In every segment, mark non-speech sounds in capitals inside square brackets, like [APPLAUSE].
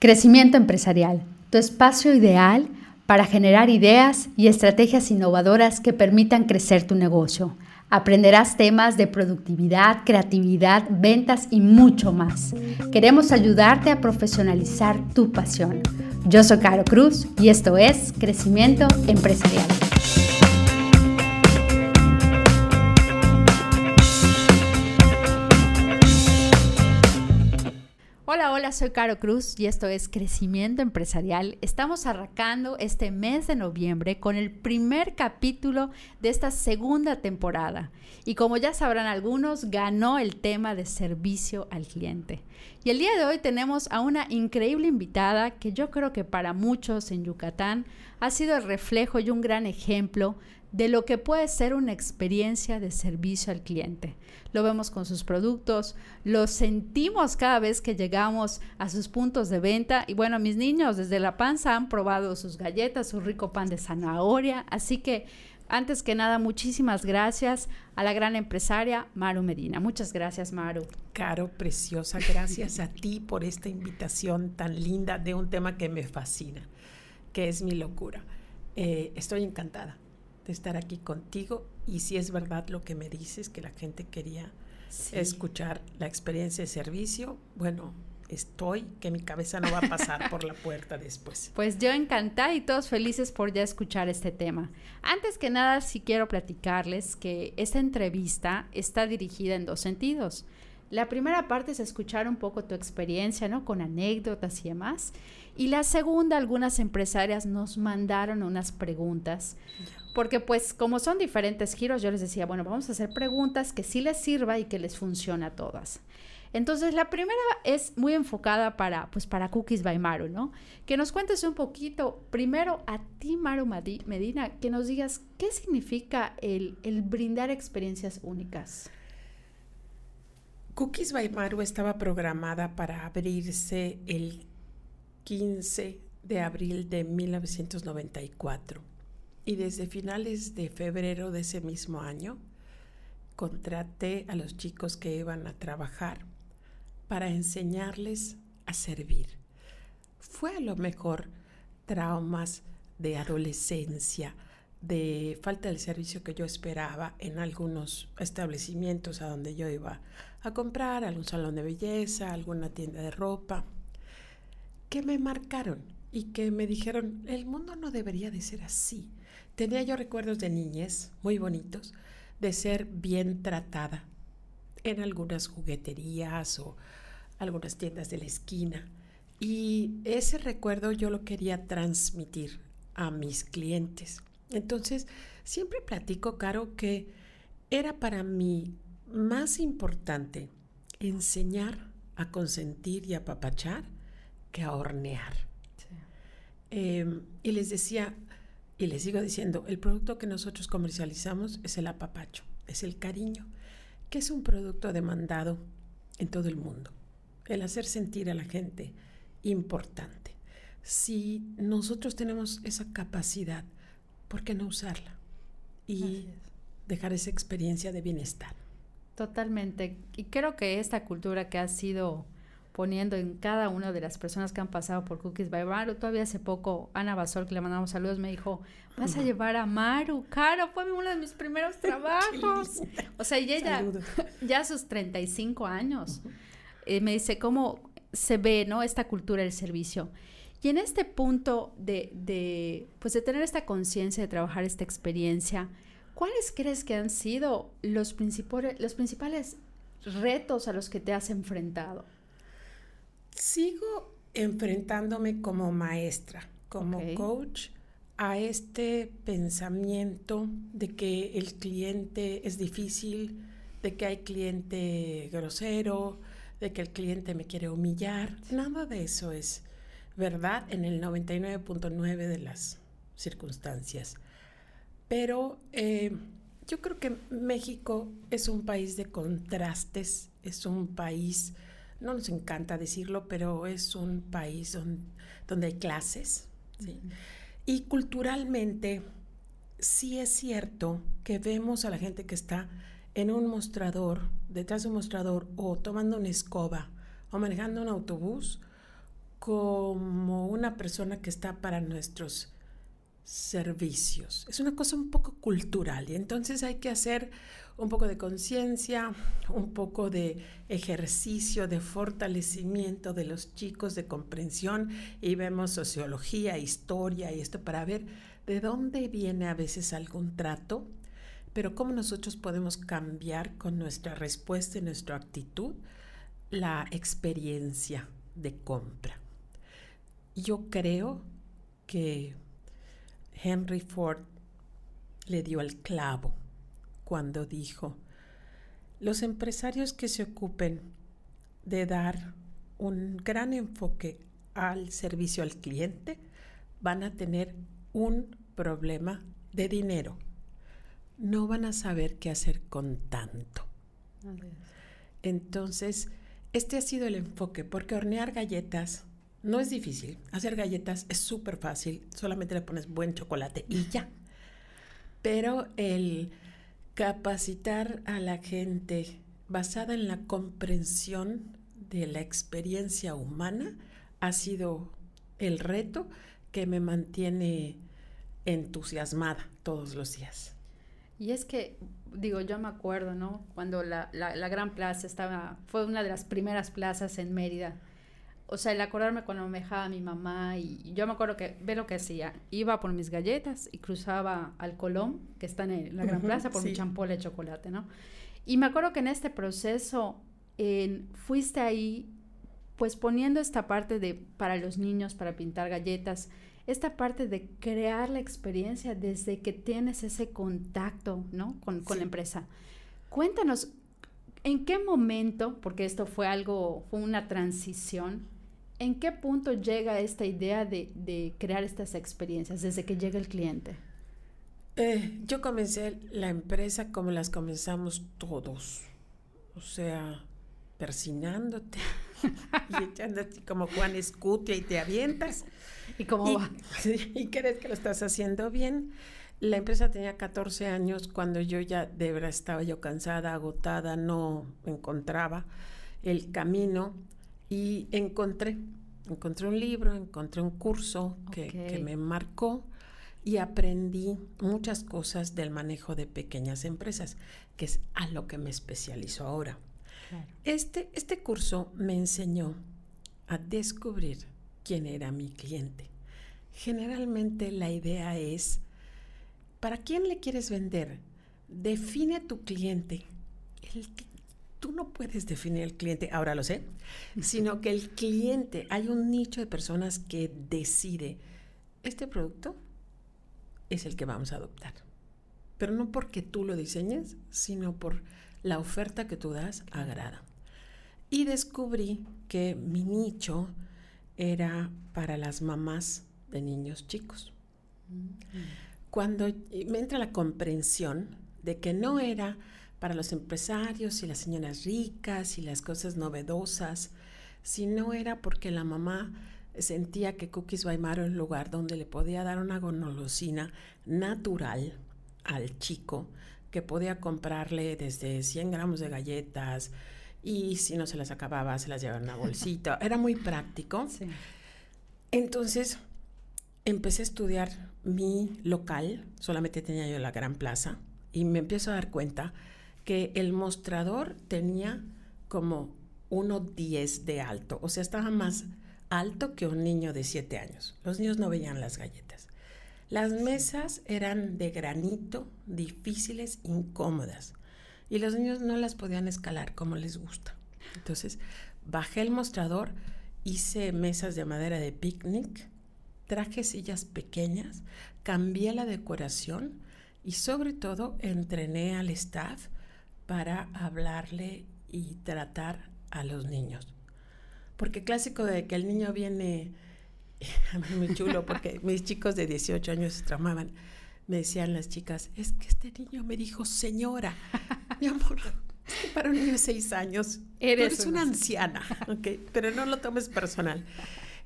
Crecimiento empresarial, tu espacio ideal para generar ideas y estrategias innovadoras que permitan crecer tu negocio. Aprenderás temas de productividad, creatividad, ventas y mucho más. Queremos ayudarte a profesionalizar tu pasión. Yo soy Caro Cruz y esto es Crecimiento Empresarial. Soy Caro Cruz y esto es Crecimiento Empresarial. Estamos arrancando este mes de noviembre con el primer capítulo de esta segunda temporada. Y como ya sabrán algunos, ganó el tema de servicio al cliente. Y el día de hoy tenemos a una increíble invitada que yo creo que para muchos en Yucatán ha sido el reflejo y un gran ejemplo de lo que puede ser una experiencia de servicio al cliente lo vemos con sus productos, lo sentimos cada vez que llegamos a sus puntos de venta. Y bueno, mis niños desde la panza han probado sus galletas, su rico pan de zanahoria. Así que, antes que nada, muchísimas gracias a la gran empresaria Maru Medina. Muchas gracias, Maru. Caro, preciosa, gracias a ti por esta invitación tan linda de un tema que me fascina, que es mi locura. Eh, estoy encantada de estar aquí contigo y si es verdad lo que me dices, que la gente quería escuchar la experiencia de servicio, bueno, estoy, que mi cabeza no va a pasar por la puerta después. [LAUGHS] Pues yo encantada y todos felices por ya escuchar este tema. Antes que nada, sí quiero platicarles que esta entrevista está dirigida en dos sentidos. La primera parte es escuchar un poco tu experiencia, ¿no? Con anécdotas y demás. Y la segunda, algunas empresarias nos mandaron unas preguntas, porque pues como son diferentes giros, yo les decía, bueno, vamos a hacer preguntas que sí les sirva y que les funcione a todas. Entonces, la primera es muy enfocada para, pues, para Cookies by Maru, ¿no? Que nos cuentes un poquito, primero a ti, Maru Medina, que nos digas qué significa el, el brindar experiencias únicas. Cookies by Maru estaba programada para abrirse el 15 de abril de 1994 y desde finales de febrero de ese mismo año contraté a los chicos que iban a trabajar para enseñarles a servir. Fue a lo mejor traumas de adolescencia, de falta del servicio que yo esperaba en algunos establecimientos a donde yo iba a comprar, algún salón de belleza, alguna tienda de ropa que me marcaron y que me dijeron, el mundo no debería de ser así. Tenía yo recuerdos de niñez muy bonitos, de ser bien tratada en algunas jugueterías o algunas tiendas de la esquina. Y ese recuerdo yo lo quería transmitir a mis clientes. Entonces, siempre platico, Caro, que era para mí más importante enseñar a consentir y a apapachar que a hornear. Em, y les decía, y les sigo diciendo, el producto que nosotros comercializamos es el apapacho, es el cariño, que es un producto demandado en todo el mundo. El hacer sentir a la gente importante. Si nosotros tenemos esa capacidad, ¿por qué no usarla? Y dejar esa experiencia de bienestar. Totalmente. Y creo que esta cultura que ha sido poniendo en cada una de las personas que han pasado por Cookies by Maru. Todavía hace poco, Ana Basol, que le mandamos saludos, me dijo, vas a llevar a Maru, Caro, fue uno de mis primeros [LAUGHS] trabajos. o sea, y ella, [LAUGHS] ya a sus 35 años, eh, me dice cómo se ve, ¿no? Esta cultura del servicio. Y en este punto de, de pues de tener esta conciencia, de trabajar esta experiencia, ¿cuáles crees que han sido los, principales, los principales retos a los que te has enfrentado? Sigo enfrentándome como maestra, como coach, a este pensamiento de que el cliente es difícil, de que hay cliente grosero, de que el cliente me quiere humillar. Nada de eso es verdad en el 99.9 de las circunstancias. Pero eh, yo creo que México es un país de contrastes, es un país no nos encanta decirlo, pero es un país donde, hay clases. Y culturalmente sí es cierto que vemos a la gente que está en un mostrador, detrás de un mostrador, o tomando una escoba, o manejando un autobús, como una persona que está para nuestros servicios. Es una cosa un poco cultural y entonces hay que hacer un poco de conciencia, un poco de ejercicio, de fortalecimiento de los chicos, de comprensión y vemos sociología, historia y esto para ver de dónde viene a veces algún trato, pero cómo nosotros podemos cambiar con nuestra respuesta y nuestra actitud la experiencia de compra. Yo creo que Henry Ford le dio el clavo cuando dijo, los empresarios que se ocupen de dar un gran enfoque al servicio al cliente van a tener un problema de dinero. No van a saber qué hacer con tanto. Entonces, este ha sido el enfoque, porque hornear galletas no es difícil. Hacer galletas es súper fácil. Solamente le pones buen chocolate y ya. Pero el capacitar a la gente basada en la comprensión de la experiencia humana ha sido el reto que me mantiene entusiasmada todos los días. Y es que, digo, yo me acuerdo, ¿no? Cuando la, la, la Gran Plaza estaba, fue una de las primeras plazas en Mérida o sea, el acordarme cuando me dejaba mi mamá y yo me acuerdo que, ve lo que hacía, iba por mis galletas y cruzaba al Colón, que está en la Gran Plaza, por mi champol de chocolate, ¿no? Y me acuerdo que en este proceso fuiste ahí, pues poniendo esta parte de, para los niños, para pintar galletas, esta parte de crear la experiencia desde que tienes ese contacto, ¿no? Con, con la empresa. Cuéntanos, ¿en qué momento, porque esto fue algo, fue una transición, ¿En qué punto llega esta idea de, crear estas experiencias desde que llega el cliente? Eh, yo comencé la empresa como las comenzamos todos, o sea, persinándote [LAUGHS] y echando así como Juan Escutia y te avientas. ¿Y cómo va? [LAUGHS] Y crees que lo estás haciendo bien. La empresa tenía 14 años cuando yo ya de verdad estaba yo cansada, agotada, no encontraba el camino y encontré, encontré un libro, encontré un curso que, me marcó y aprendí muchas cosas del manejo de pequeñas empresas, que es a lo que me especializo ahora. Este, este curso me enseñó a descubrir quién era mi cliente. Generalmente la idea es, ¿para quién le quieres vender? Define tu cliente. El, tú no puedes definir el cliente, ahora lo sé, sino que el cliente, hay un nicho de personas que decide, este producto es el que vamos a adoptar. Pero no porque tú lo diseñes, sino por la oferta que tú das agrada. Y descubrí que mi nicho era para las mamás de niños chicos. Mm. Cuando me entra la comprensión de que no era para los empresarios y las señoras ricas y las cosas novedosas, si no era porque la mamá sentía que Cookies Weimar era un lugar donde le podía dar una gonolosina natural al chico, que podía comprarle desde 100 gramos de galletas y si no se las acababa se las llevaba en una [LAUGHS] bolsita. Era muy práctico. Entonces empecé a estudiar mi local, solamente tenía yo la gran plaza, y me empiezo a dar cuenta que el mostrador tenía como 1,10 de alto, o sea, estaba más alto que un niño de 7 años. Los niños no veían las galletas. Las mesas eran de granito, difíciles, incómodas, y los niños no las podían escalar como les gusta. Entonces, bajé el mostrador, hice mesas de madera de picnic, traje sillas pequeñas, cambié la decoración y sobre todo entrené al staff para hablarle y tratar a los niños. Porque clásico de que el niño viene, [LAUGHS] a mí muy chulo, porque [LAUGHS] mis chicos de 18 años se tramaban, me decían las chicas, es que este niño me dijo señora, mi amor, para un niño de 6 años, eres, una anciana, okay, pero no lo tomes personal.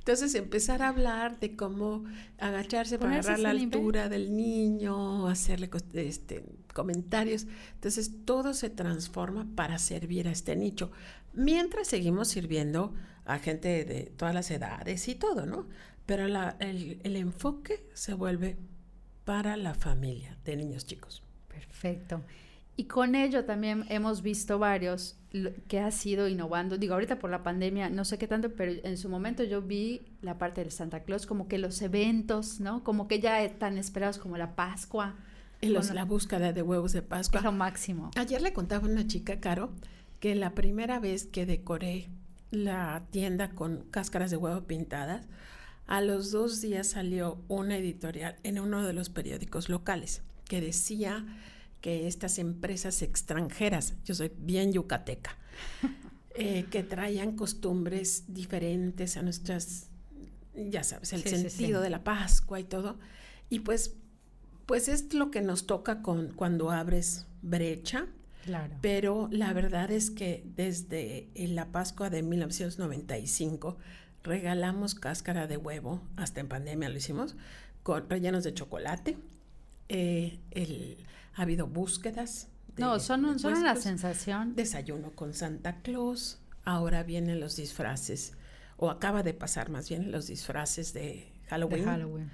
Entonces empezar a hablar de cómo agacharse para agarrar la altura del niño, hacerle este, comentarios. Entonces todo se transforma para servir a este nicho. Mientras seguimos sirviendo a gente de todas las edades y todo, ¿no? Pero la, el, el enfoque se vuelve para la familia de niños chicos. Perfecto. Y con ello también hemos visto varios que ha sido innovando. Digo, ahorita por la pandemia, no sé qué tanto, pero en su momento yo vi la parte del Santa Claus, como que los eventos, ¿no? Como que ya tan esperados como la Pascua. Los, la búsqueda de huevos de Pascua. Es lo máximo. Ayer le contaba a una chica, Caro, que la primera vez que decoré la tienda con cáscaras de huevo pintadas, a los dos días salió una editorial en uno de los periódicos locales que decía que estas empresas extranjeras, yo soy bien yucateca, [LAUGHS] eh, que traían costumbres diferentes a nuestras, ya sabes, el sentido de la Pascua y todo. Y pues, pues es lo que nos toca con, cuando abres brecha. Claro. Pero la verdad es que desde la Pascua de 1995 regalamos cáscara de huevo, hasta en pandemia lo hicimos, con rellenos de chocolate. Eh, el, ha habido búsquedas. no, son, son una sensación. Desayuno con Santa Claus. Ahora vienen los disfraces, o acaba de pasar más bien los disfraces de Halloween. Halloween.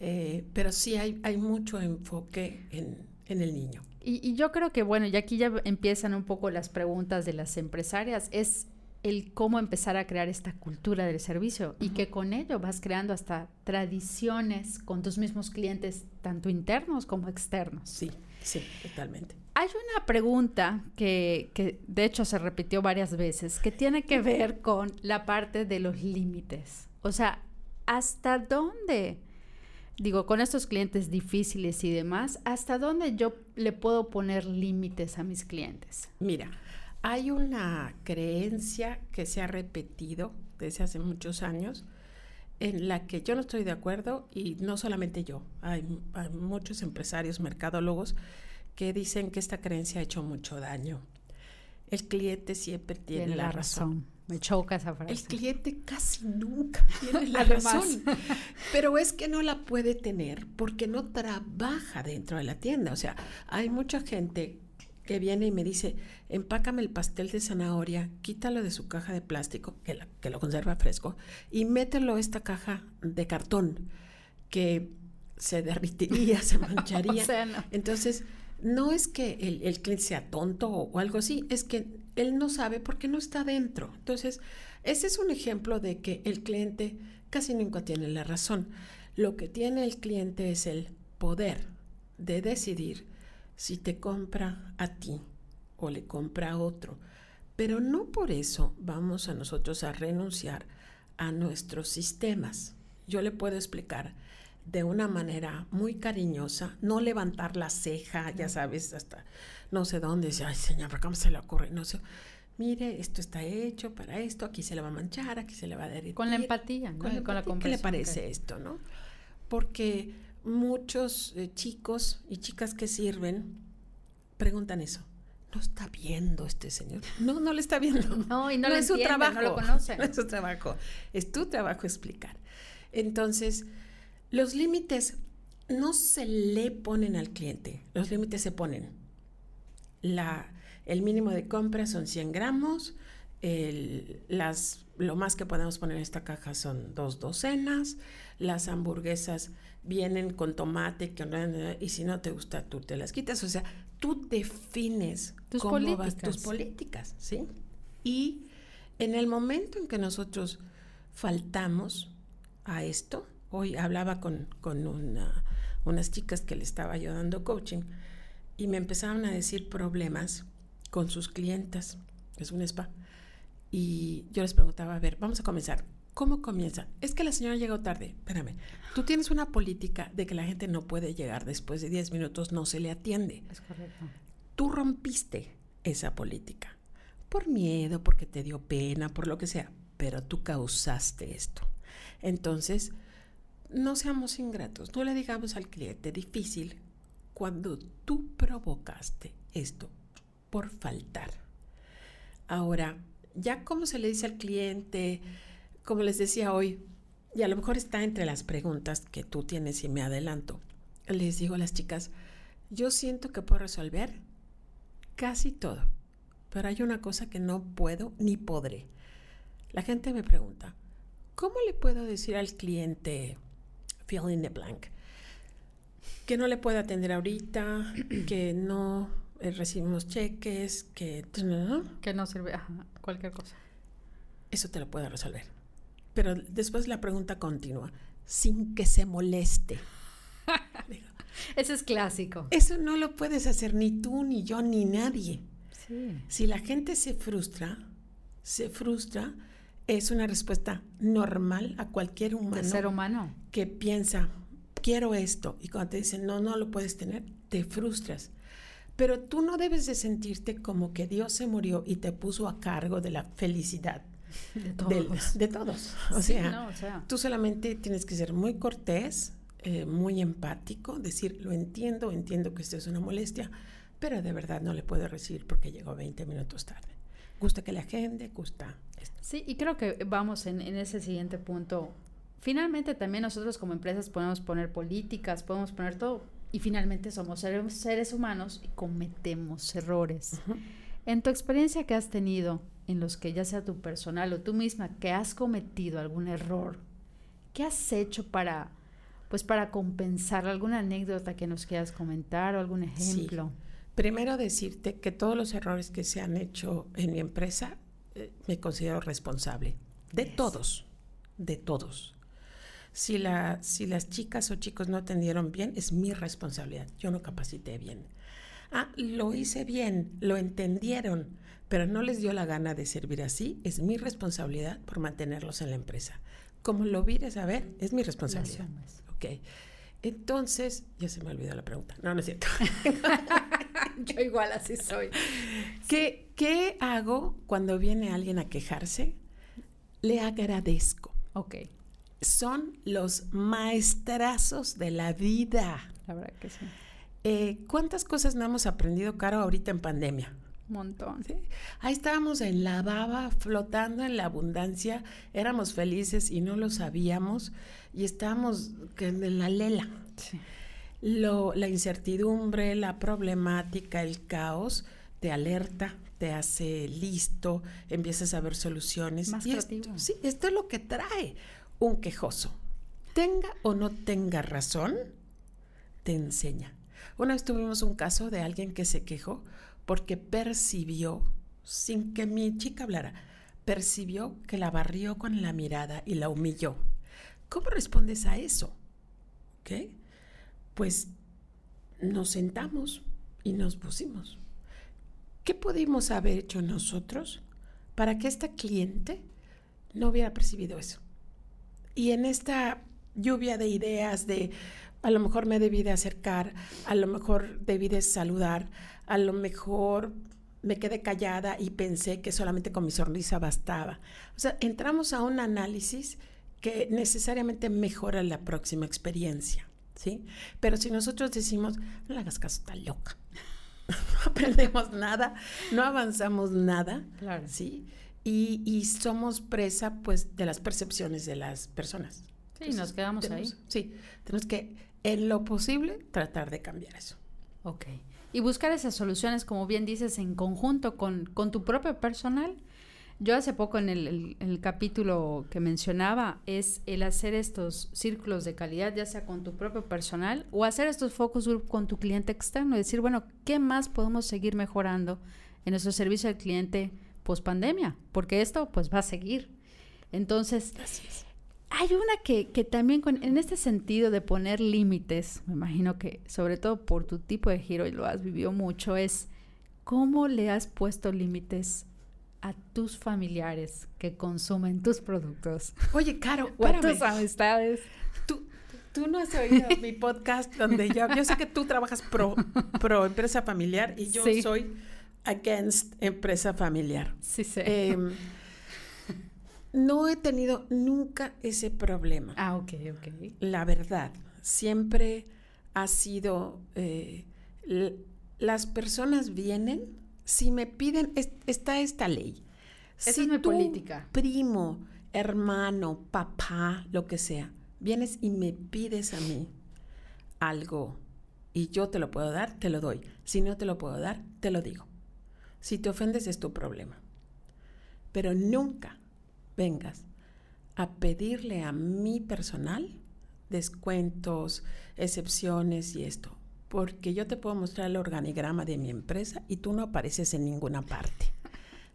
Eh, pero sí hay, hay mucho enfoque en, en el niño. Y, y, yo creo que, bueno, y aquí ya empiezan un poco las preguntas de las empresarias, es el cómo empezar a crear esta cultura del servicio y que con ello vas creando hasta tradiciones con tus mismos clientes, tanto internos como externos. Sí, sí, totalmente. Hay una pregunta que, que de hecho se repitió varias veces, que tiene que ver con la parte de los límites. O sea, ¿hasta dónde? Digo, con estos clientes difíciles y demás, ¿hasta dónde yo le puedo poner límites a mis clientes? Mira, hay una creencia que se ha repetido desde hace muchos años en la que yo no estoy de acuerdo y no solamente yo, hay, muchos empresarios, mercadólogos que dicen que esta creencia ha hecho mucho daño. El cliente siempre tiene, la, razón. Me choca esa frase. El cliente casi nunca [LAUGHS] tiene la razón. Pero es que no la puede tener porque no trabaja dentro de la tienda. O sea, hay mucha gente que viene y me dice, empácame el pastel de zanahoria, quítalo de su caja de plástico, que, que lo conserva fresco, y mételo a esta caja de cartón, que se [LAUGHS] derritiría, se mancharía. [LAUGHS] Entonces, no es que el, cliente sea tonto o, algo así, es que él no sabe porque no está dentro. Entonces, ese es un ejemplo de que el cliente casi nunca tiene la razón. Lo que tiene el cliente es el poder de decidir si te compra a ti o le compra a otro. Pero no por eso vamos a nosotros a renunciar a nuestros sistemas. Yo le puedo explicar de una manera muy cariñosa, no levantar la ceja, ya sabes, hasta no sé dónde, dice, ay señor, ¿cómo se le ocurre? No sé, mire, esto está hecho para esto, aquí se le va a manchar, aquí se le va a derretir. Con la empatía, ¿no? Con, la, ¿Qué le parece esto, no? Porque muchos eh, chicos y chicas que sirven preguntan eso. No está viendo este señor. No, no le está viendo. [LAUGHS] No, y no, es su trabajo. No lo [LAUGHS] conoce. No es su trabajo. Es tu trabajo explicar. Entonces, los límites no se le ponen al cliente. Los límites se ponen. La, el mínimo de compra son 100 gramos. El, las, lo más que podemos poner en esta caja son dos docenas. Las hamburguesas vienen con tomate, y si no te gusta, tú te las quitas. O sea, tú defines tus cómo políticas. vas tus políticas, ¿sí? Y en el momento en que nosotros faltamos a esto, hoy hablaba con, con una, unas chicas que le estaba yo dando coaching y me empezaron a decir problemas con sus clientas, es un spa, y yo les preguntaba, a ver, vamos a comenzar, ¿Cómo comienza? Es que la señora llegó tarde. Espérame. Tú tienes una política de que la gente no puede llegar después de 10 minutos, no se le atiende. Es correcto. Tú rompiste esa política. Por miedo, porque te dio pena, por lo que sea. Pero tú causaste esto. Entonces, no seamos ingratos. No le digamos al cliente difícil cuando tú provocaste esto por faltar. Ahora, ya como se le dice al cliente, como les decía hoy, y a lo mejor está entre las preguntas que tú tienes y me adelanto, les digo a las chicas, yo siento que puedo resolver casi todo, pero hay una cosa que no puedo ni podré. La gente me pregunta, ¿cómo le puedo decir al cliente, fill in the blank, que no le puede atender ahorita, que no eh, recibimos cheques, que... Que no sirve, cualquier cosa. Eso te lo puedo resolver. Pero después la pregunta continúa, sin que se moleste. [LAUGHS] Eso es clásico. Eso no lo puedes hacer ni tú, ni yo, ni nadie. Si la gente se frustra, se frustra, es una respuesta normal a cualquier humano. ser humano. Que piensa, quiero esto. Y cuando te dicen, no, no lo puedes tener, te frustras. Pero tú no debes de sentirte como que Dios se murió y te puso a cargo de la felicidad. De todos. De, todos. [LAUGHS] O, sea, tú solamente tienes que ser muy cortés, eh, muy empático, decir, lo entiendo, entiendo que esto es una molestia, pero de verdad no le puedo recibir porque llegó 20 minutos tarde. Gusta que la agende, gusta. Sí, y creo que vamos en, en ese siguiente punto. Finalmente también nosotros como empresas podemos poner políticas, podemos poner todo, y finalmente somos seres, humanos y cometemos errores. En tu experiencia que has tenido, en los que ya sea tu personal o tú misma, que has cometido algún error, ¿qué has hecho para, pues para compensar alguna anécdota que nos quieras comentar o algún ejemplo? Primero decirte que todos los errores que se han hecho en mi empresa eh, me considero responsable. De todos, de todos. Si, la, si las chicas o chicos no atendieron bien, es mi responsabilidad. Yo no capacité bien. Ah, lo hice bien, lo entendieron, pero no les dio la gana de servir así. Es mi responsabilidad por mantenerlos en la empresa. Como lo vires a ver, es mi responsabilidad. Ok. Entonces, ya se me olvidó la pregunta. No, no es cierto. [LAUGHS] Yo igual así soy. ¿Qué, ¿Qué hago cuando viene alguien a quejarse? Le agradezco. Ok. Son los maestrazos de la vida. La verdad que sí. Eh, ¿Cuántas cosas no hemos aprendido, Caro, ahorita en pandemia? Montón. ¿Sí? Ahí estábamos en la baba, flotando en la abundancia, éramos felices y no lo sabíamos y estábamos en la lela. Sí lo, la incertidumbre, la problemática, el caos, te alerta, te hace listo, empiezas a ver soluciones. Más esto, sí, esto es lo que trae un quejoso. Tenga o no tenga razón, te enseña. Una vez tuvimos un caso de alguien que se quejó porque percibió, sin que mi chica hablara, percibió que la barrió con la mirada y la humilló. ¿Cómo respondes a eso? ¿Okay? pues nos sentamos y nos pusimos. ¿Qué pudimos haber hecho nosotros para que esta cliente no hubiera percibido eso? Y en esta lluvia de ideas de a lo mejor me debí de acercar, a lo mejor debí de saludar, a lo mejor me quedé callada y pensé que solamente con mi sonrisa bastaba. O sea, entramos a un análisis que necesariamente mejora la próxima experiencia. ¿sí? Pero si nosotros decimos, no le hagas caso, está loca, [LAUGHS] no aprendemos nada, no avanzamos nada, ¿sí? Y, somos presa, pues, de las percepciones de las personas. Sí, nos quedamos ahí. Sí, tenemos que, en lo posible, tratar de cambiar eso. Ok. Y buscar esas soluciones, como bien dices, en conjunto con, con tu propio personal yo hace poco en el, capítulo que mencionaba es el hacer estos círculos de calidad, ya sea con tu propio personal o hacer estos focus group con tu cliente externo y decir, bueno, ¿qué más podemos seguir mejorando en nuestro servicio al cliente post pandemia? Porque esto pues va a seguir. Entonces, hay una que, que también con, en este sentido de poner límites, me imagino que sobre todo por tu tipo de giro y lo has vivido mucho, es cómo le has puesto límites a tus familiares que consumen tus productos. Oye, Caro, [LAUGHS] o a tus amistades. Tú, tú no has oído [LAUGHS] mi podcast donde yo, yo sé que tú trabajas pro, pro empresa familiar y yo soy against empresa familiar. Sí, sí. Em, no he tenido nunca ese problema. Ah, ok, ok. La verdad, siempre ha sido, eh, las personas vienen si me piden, está esta ley. Esa si es mi política. Primo, hermano, papá, lo que sea, vienes y me pides a mí algo y yo te lo puedo dar, te lo doy. Si no te lo puedo dar, te lo digo. Si te ofendes es tu problema. Pero nunca vengas a pedirle a mi personal descuentos, excepciones y esto, porque yo te puedo mostrar el organigrama de mi empresa y tú no apareces en ninguna parte.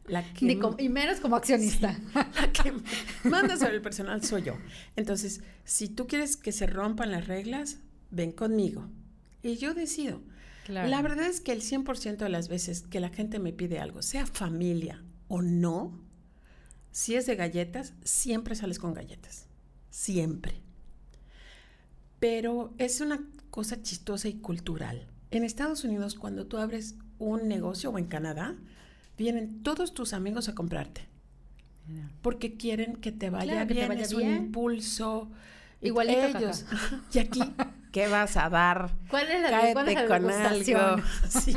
La [LAUGHS] que, y menos como accionista. la que manda sobre el personal soy yo. Entonces, si tú quieres que se rompan las reglas, ven conmigo. Y yo decido. La verdad es que el 100% de las veces que la gente me pide algo, sea familia o no, si es de galletas, siempre sales con galletas. Siempre. Pero es una cosa chistosa y cultural. En Estados Unidos, cuando tú abres un negocio o en Canadá, vienen todos tus amigos a comprarte. Porque quieren que te vaya bien, te es un impulso. Igual ellos. [LAUGHS] y aquí, ¿qué vas a dar? ¿Cuál es la, Cáete con algo. [LAUGHS] Sí.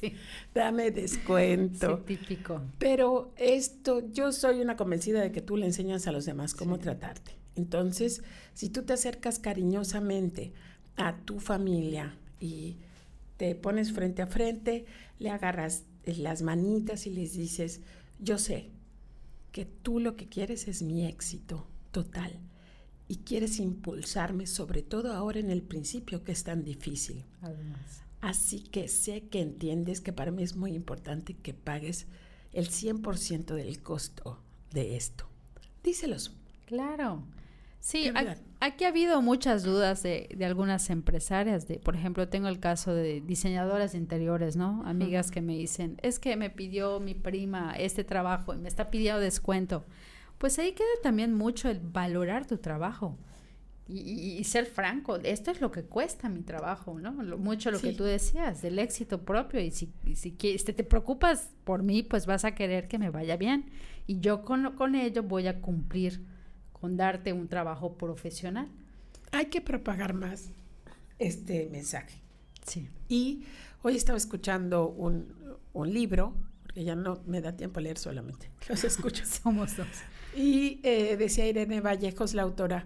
sí. Dame descuento. Sí, típico. Pero esto, yo soy una convencida de que tú le enseñas a los demás cómo tratarte. Entonces, si tú te acercas cariñosamente a tu familia y te pones frente a frente, le agarras las manitas y les dices, yo sé que tú lo que quieres es mi éxito total y quieres impulsarme, sobre todo ahora en el principio que es tan difícil. Además. Así que sé que entiendes que para mí es muy importante que pagues el 100% del costo de esto. Díselos. Claro. Sí, aquí ha habido muchas dudas de, de, algunas empresarias. De, por ejemplo, tengo el caso de diseñadoras de interiores, ¿no? Amigas que me dicen, es que me pidió mi prima este trabajo y me está pidiendo descuento. Pues ahí queda también mucho el valorar tu trabajo y, ser franco. Esto es lo que cuesta mi trabajo, ¿no? mucho lo que tú decías, del éxito propio. Y si, si te, te preocupas por mí, pues vas a querer que me vaya bien. Y yo con, con ello voy a cumplir con darte un trabajo profesional. Hay que propagar más este mensaje. Sí. Y hoy estaba escuchando un, libro, porque ya no me da tiempo a leer solamente, [LAUGHS] los escucho. [LAUGHS] Somos dos. Y eh, decía Irene Vallejos, la autora,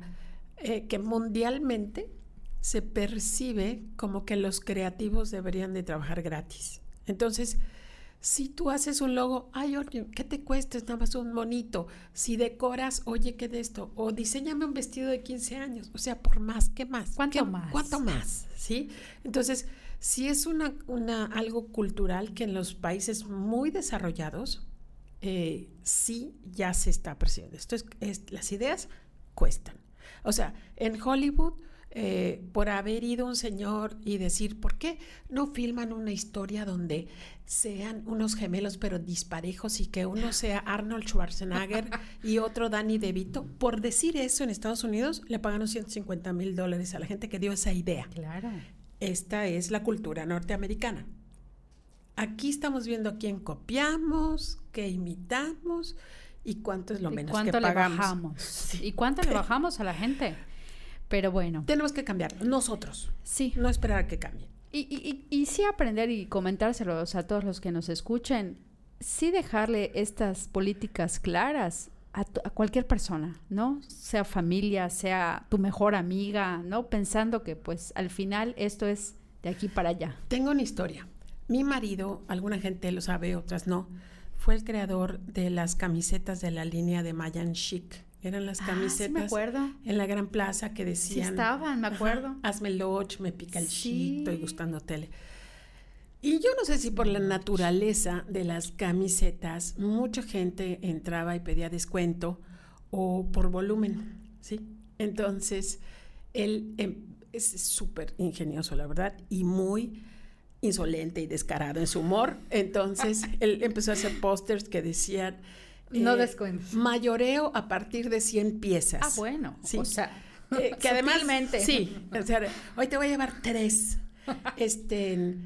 eh, que mundialmente se percibe como que los creativos deberían de trabajar gratis. Entonces, si tú haces un logo, ay, oye, ¿qué te cuesta? Es nada más un monito. Si decoras, oye, ¿qué de esto? O diseñame un vestido de 15 años. O sea, por más, ¿qué más? ¿Cuánto más? ¿Cuánto más? ¿Sí? Entonces, si es una, una, algo cultural que en los países muy desarrollados, eh, sí ya se está percibiendo. Esto es, las ideas cuestan. O sea, en Hollywood eh, por haber ido un señor y decir, ¿por qué no filman una historia donde sean unos gemelos pero disparejos y que uno sea Arnold Schwarzenegger y otro Danny DeVito? Por decir eso en Estados Unidos le pagaron 150 mil dólares a la gente que dio esa idea. Claro. Esta es la cultura norteamericana. Aquí estamos viendo a quién copiamos, qué imitamos y cuánto es lo menos que pagamos. Le bajamos? [LAUGHS] ¿Y cuánto le [LAUGHS] bajamos a la gente? Pero bueno. Tenemos que cambiar, nosotros. Sí. No esperar a que cambie. Y, y, y, sí aprender y comentárselos a todos los que nos escuchen, sí dejarle estas políticas claras a, a, cualquier persona, ¿no? Sea familia, sea tu mejor amiga, ¿no? Pensando que pues al final esto es de aquí para allá. Tengo una historia. Mi marido, alguna gente lo sabe, otras no, fue el creador de las camisetas de la línea de Mayan Chic. Eran las camisetas ah, me acuerdo. en la gran plaza que decían. Sí estaban, me acuerdo. Hazme loch, me pica el sí. y gustando tele. Y yo no sé si por la naturaleza de las camisetas, mucha gente entraba y pedía descuento o por volumen, ¿sí? Entonces, él em, es súper ingenioso, la verdad, y muy insolente y descarado en su humor. Entonces, [LAUGHS] él empezó a hacer pósters que decían no eh, descuento. Mayoreo a partir de 100 piezas. Ah, bueno. Sí. O sea, eh, [LAUGHS] que además. Sí. O sea, hoy te voy a llevar tres. [LAUGHS] Este.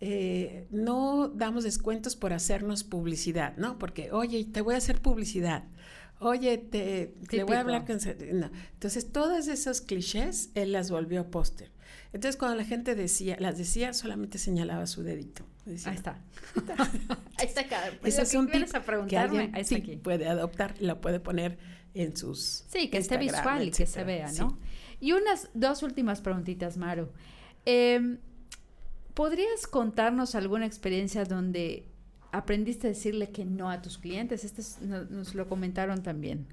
Eh, no damos descuentos por hacernos publicidad, ¿no? Porque, oye, te voy a hacer publicidad. Oye, te, voy a hablar con... No. Entonces, todos esos clichés, él las volvió póster. Entonces, cuando la gente decía, las decía, solamente señalaba su dedito. Ahí está. [LAUGHS] ahí está cada. Ese es un tip a preguntarme, que sí, puede adoptar, lo puede poner en sus. Sí, que esté visual y que se vea, ¿no? Y unas dos últimas preguntitas, Maru. Em, ¿Podrías contarnos alguna experiencia donde aprendiste a decirle que no a tus clientes. Este nos lo comentaron también.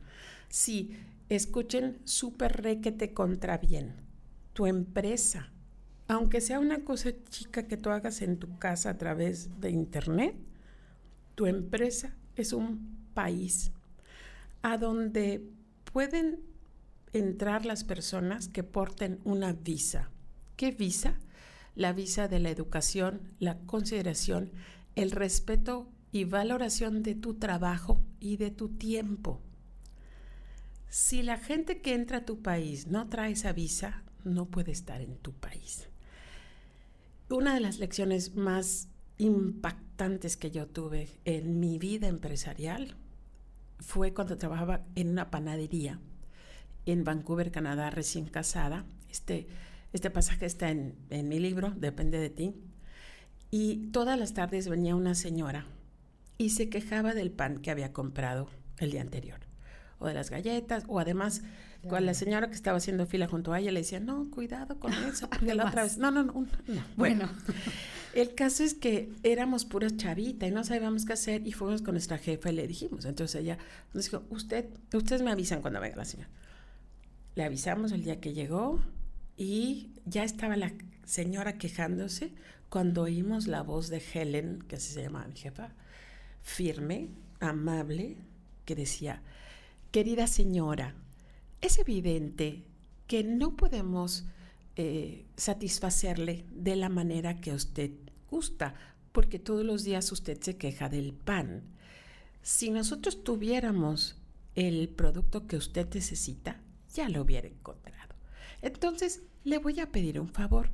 Sí, escuchen súper requete contra bien. Tu empresa, aunque sea una cosa chica que tú hagas en tu casa a través de internet, tu empresa es un país a donde pueden entrar las personas que porten una visa. ¿Qué visa? La visa de la educación, la consideración, el respeto y valoración de tu trabajo y de tu tiempo. Si la gente que entra a tu país no trae esa visa, no puede estar en tu país. Una de las lecciones más impactantes que yo tuve en mi vida empresarial fue cuando trabajaba en una panadería en Vancouver, Canadá, recién casada. Este, este pasaje está en, en mi libro, Depende de ti. Y todas las tardes venía una señora y se quejaba del pan que había comprado el día anterior, o de las galletas, o además, con la señora que estaba haciendo fila junto a ella le decía, no, cuidado con [LAUGHS] eso, porque la otra vez, no, no, no, no. Bueno, [LAUGHS] el caso es que éramos pura chavita y no sabíamos qué hacer y fuimos con nuestra jefa y le dijimos, entonces ella nos dijo, usted, ustedes me avisan cuando venga la señora. Le avisamos el día que llegó y ya estaba la señora quejándose cuando oímos la voz de Helen, que así se llama mi jefa, firme, amable, que decía, querida señora, es evidente que no podemos eh, satisfacerle de la manera que usted gusta, porque todos los días usted se queja del pan. Si nosotros tuviéramos el producto que usted necesita, ya lo hubiera encontrado. Entonces, le voy a pedir un favor.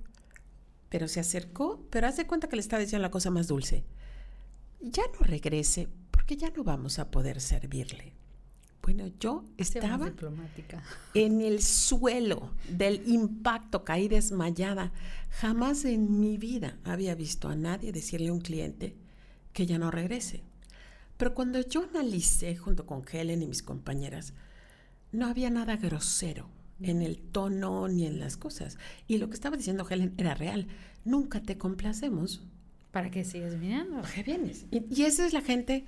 Pero se acercó, pero hace cuenta que le estaba diciendo la cosa más dulce. Ya no regrese, porque ya no vamos a poder servirle. Bueno, yo estaba en el suelo del impacto, caí desmayada. Jamás en mi vida había visto a nadie decirle a un cliente que ya no regrese. Pero cuando yo analicé junto con Helen y mis compañeras, no había nada grosero en el tono ni en las cosas. Y lo que estaba diciendo Helen era real. Nunca te complacemos. ¿Para qué sigues viniendo? ¿Para qué vienes? Y, y esa es la gente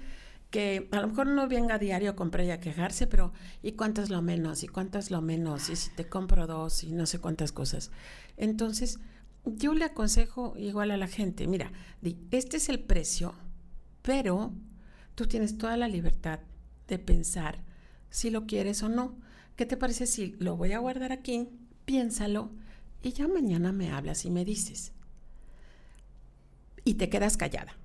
que a lo mejor no venga a diario a comprar y a quejarse, pero ¿y cuánto es lo menos? ¿Y cuánto es lo menos? Y si te compro dos y no sé cuántas cosas. Entonces, yo le aconsejo igual a la gente, mira, este es el precio, pero tú tienes toda la libertad de pensar si lo quieres o no. ¿Qué te parece si lo voy a guardar aquí? Piénsalo y ya mañana me hablas y me dices. Y te quedas callada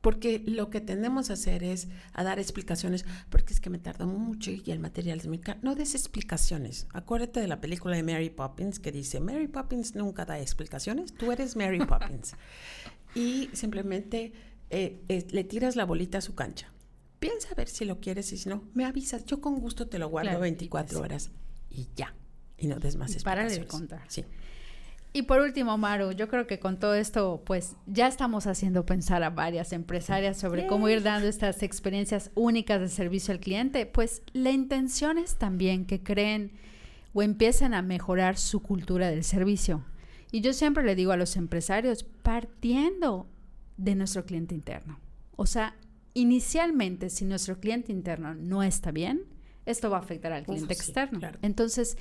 porque lo que tendemos a hacer es a dar explicaciones, porque es que me tardó mucho y el material es muy caro. No des explicaciones. Acuérdate de la película de Mary Poppins que dice, Mary Poppins nunca da explicaciones, tú eres Mary [LAUGHS] Poppins. y simplemente eh, le tiras la bolita a su cancha. Piensa a ver si lo quieres y si no, me avisas. Yo con gusto te lo guardo 24 horas y ya. Y no des más explicaciones. Para de contar. Sí. Y por último, Maru, yo creo que con todo esto, pues ya estamos haciendo pensar a varias empresarias sobre cómo ir dando estas experiencias únicas de servicio al cliente. Pues la intención es también que creen o empiecen a mejorar su cultura del servicio. Y yo siempre le digo a los empresarios, partiendo de nuestro cliente interno. O sea, inicialmente, si nuestro cliente interno no está bien, esto va a afectar al cliente externo. Entonces,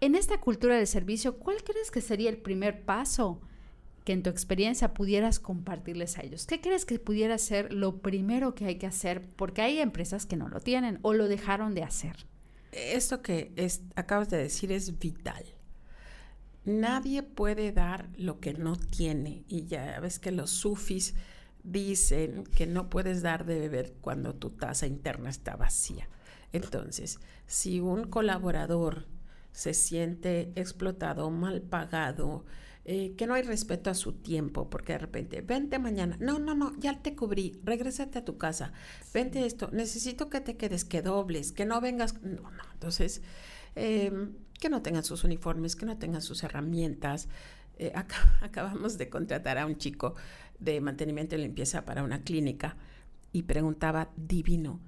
en esta cultura de servicio, ¿cuál crees que sería el primer paso que en tu experiencia pudieras compartirles a ellos? ¿Qué crees que pudiera ser lo primero que hay que hacer? Porque hay empresas que no lo tienen o lo dejaron de hacer. Esto que acabas de decir es vital. Nadie puede dar lo que no tiene. Y ya ves que los sufis dicen que no puedes dar de beber cuando tu taza interna está vacía. Entonces, si un colaborador se siente explotado, mal pagado, eh, que no hay respeto a su tiempo, porque de repente, vente mañana, no, no, no, ya te cubrí, regrésate a tu casa, vente esto, necesito que te quedes, que dobles, que no vengas, no, no, entonces, em, que no tengan sus uniformes, que no tengan sus herramientas. Eh, [LAUGHS] acabamos de contratar a un chico de mantenimiento y limpieza para una clínica y preguntaba, divino,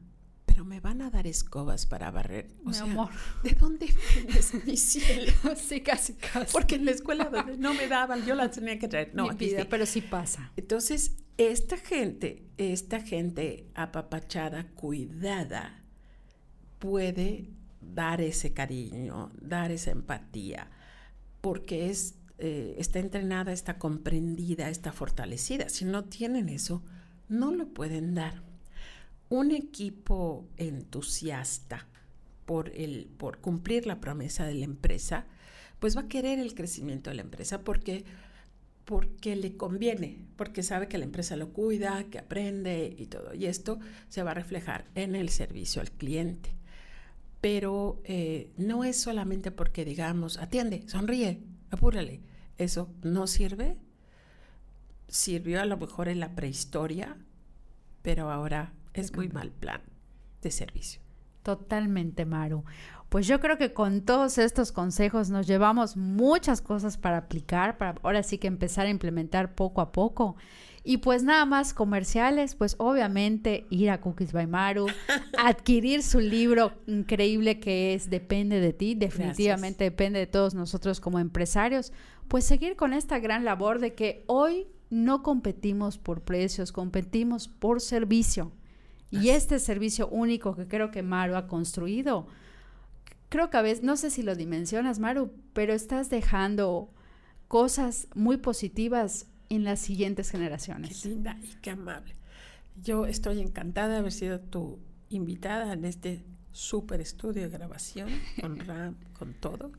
pero me van a dar escobas para barrer. O mi amor. ¿De dónde vienes, mi [LAUGHS] cielo? sí, casi, casi. Porque en la escuela donde no me daban, yo las tenía que traer. No, mi vida, pero sí pasa. Entonces, esta gente, esta gente apapachada, cuidada, puede dar ese cariño, dar esa empatía, porque es, eh, está entrenada, está comprendida, está fortalecida. Si no tienen eso, no lo pueden dar. Un equipo entusiasta por, el, por cumplir la promesa de la empresa, pues va a querer el crecimiento de la empresa porque porque le conviene, porque sabe que la empresa lo cuida, que aprende y todo. Y esto se va a reflejar en el servicio al cliente. Pero eh, no es solamente porque digamos, atiende, sonríe, apúrale. Eso no sirve. Sirvió a lo mejor en la prehistoria, pero ahora es muy mal plan de servicio. Totalmente, Maru. Pues yo creo que con todos estos consejos nos llevamos muchas cosas para aplicar, para ahora sí que empezar a implementar poco a poco. Y pues nada más comerciales, pues obviamente ir a Cookies by Maru, [LAUGHS] adquirir su libro increíble que es Depende de ti, definitivamente depende de todos nosotros como empresarios, pues seguir con esta gran labor de que hoy no competimos por precios, competimos por servicio. Y este servicio único que creo que Maru ha construido, creo que a veces, no sé si lo dimensionas, Maru, pero estás dejando cosas muy positivas en las siguientes generaciones. Qué linda y qué amable. Yo estoy encantada de haber sido tu invitada en este súper estudio de grabación [LAUGHS] con RAM, con todo.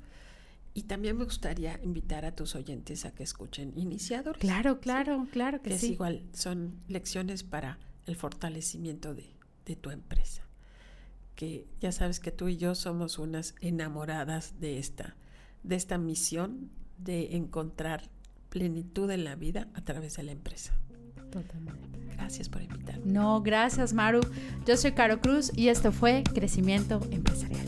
Y también me gustaría invitar a tus oyentes a que escuchen Iniciadores. Claro, claro, claro que, que sí. Es igual, son lecciones para el fortalecimiento de, de tu empresa que ya sabes que tú y yo somos unas enamoradas de esta, de esta misión de encontrar plenitud en la vida a través de la empresa. Totalmente. Gracias por invitarme. No, gracias Maru. Yo soy Caro Cruz y esto fue Crecimiento Empresarial.